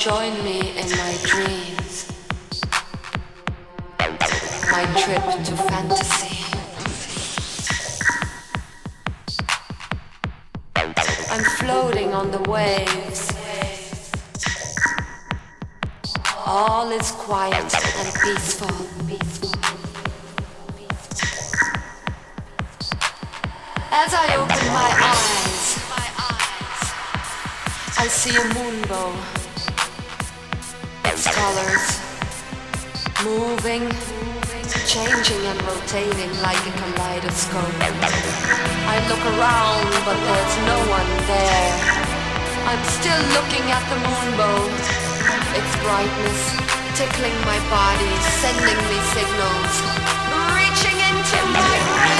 join me in my dreams. My trip to fantasy. I'm floating on the waves. All is quiet and peaceful. As I open my eyes, I see a moonbow. Colors moving, changing and rotating like a kaleidoscope. I look around, but there's no one there. I'm still looking at the moonbow. Its brightness tickling my body, sending me signals, reaching into my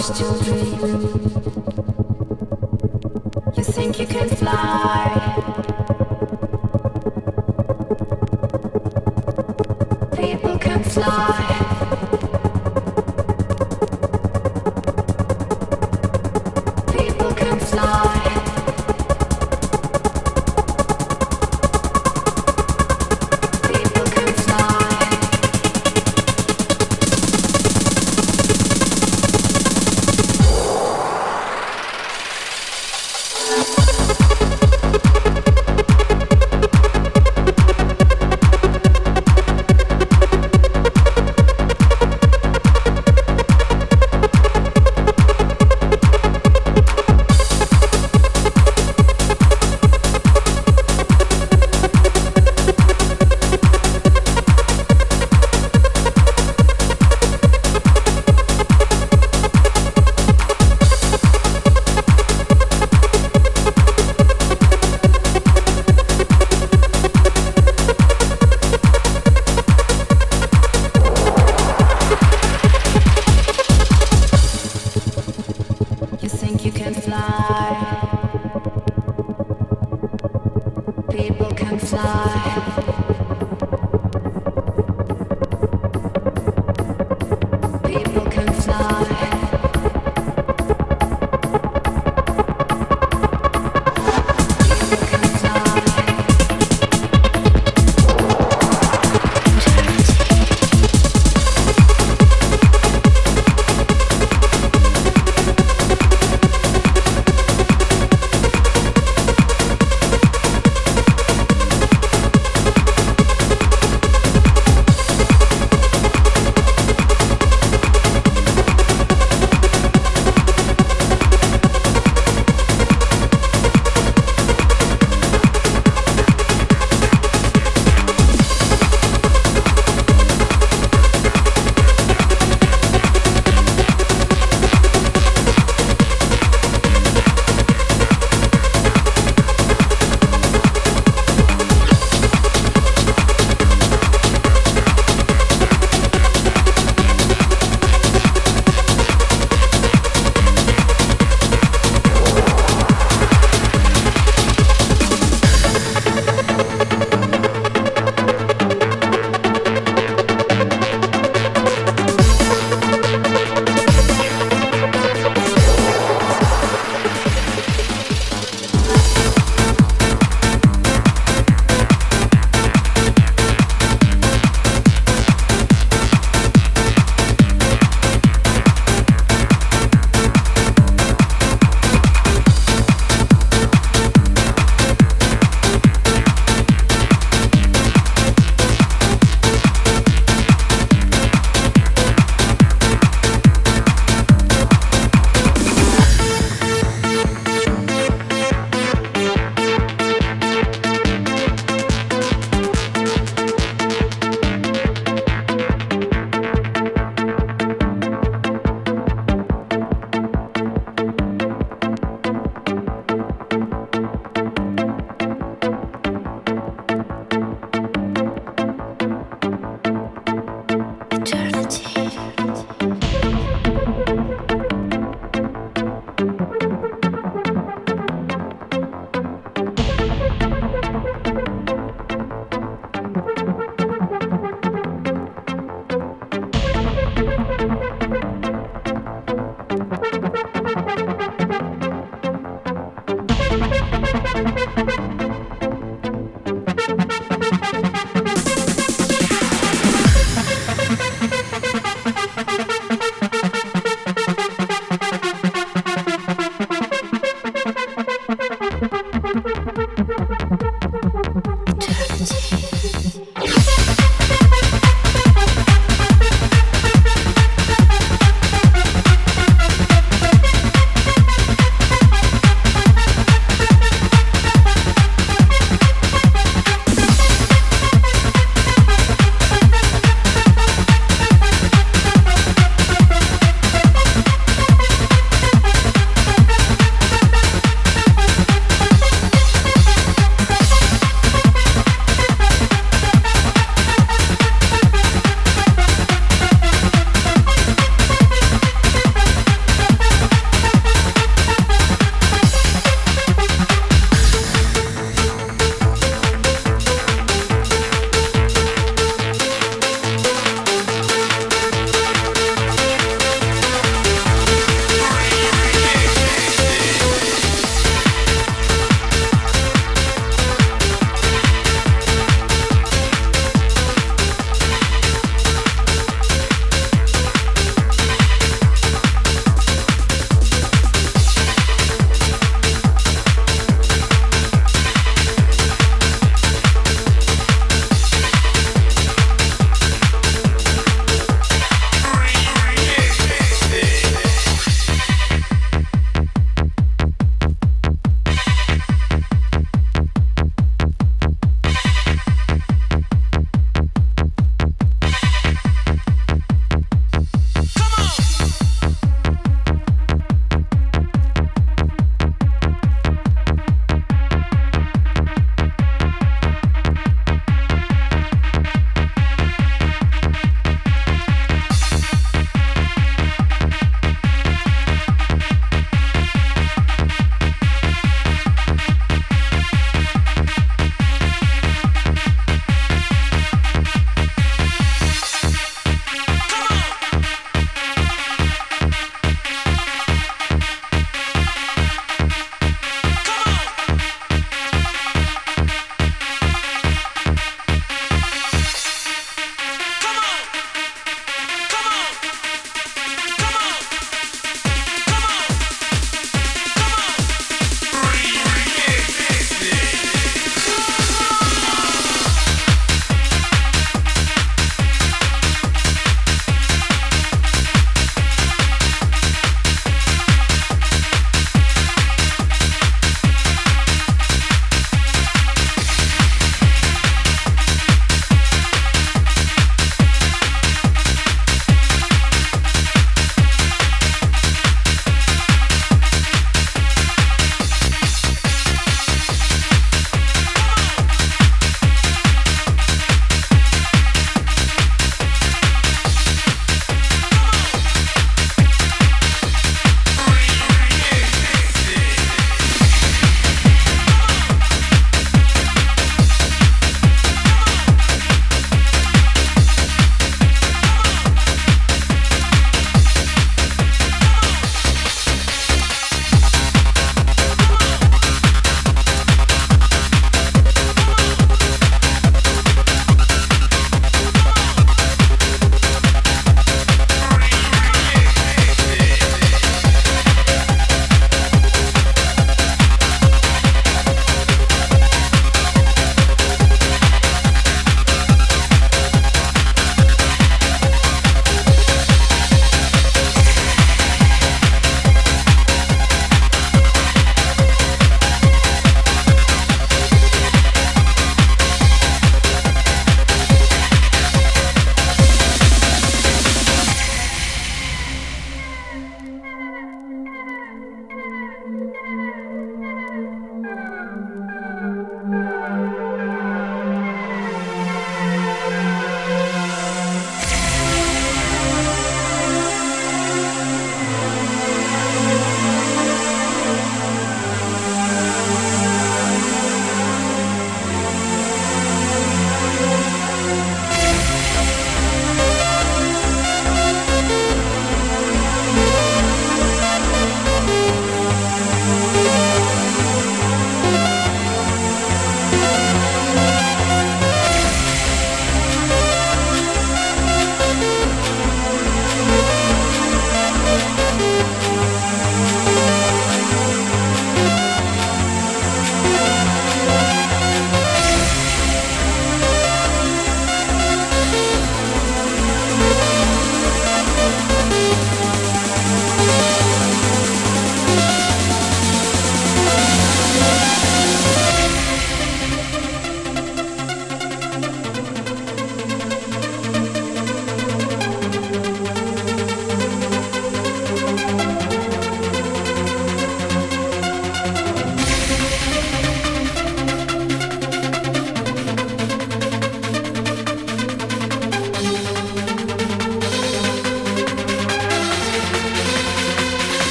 七国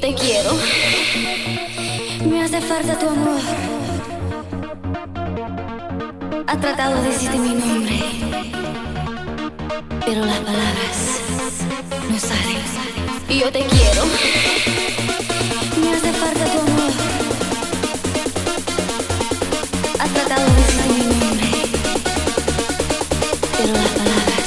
te quiero. Me hace falta tu amor. Ha tratado de decirte mi nombre, pero las palabras no salen. Y yo te quiero. Me hace falta tu amor. Ha tratado de decirte mi nombre, pero las palabras.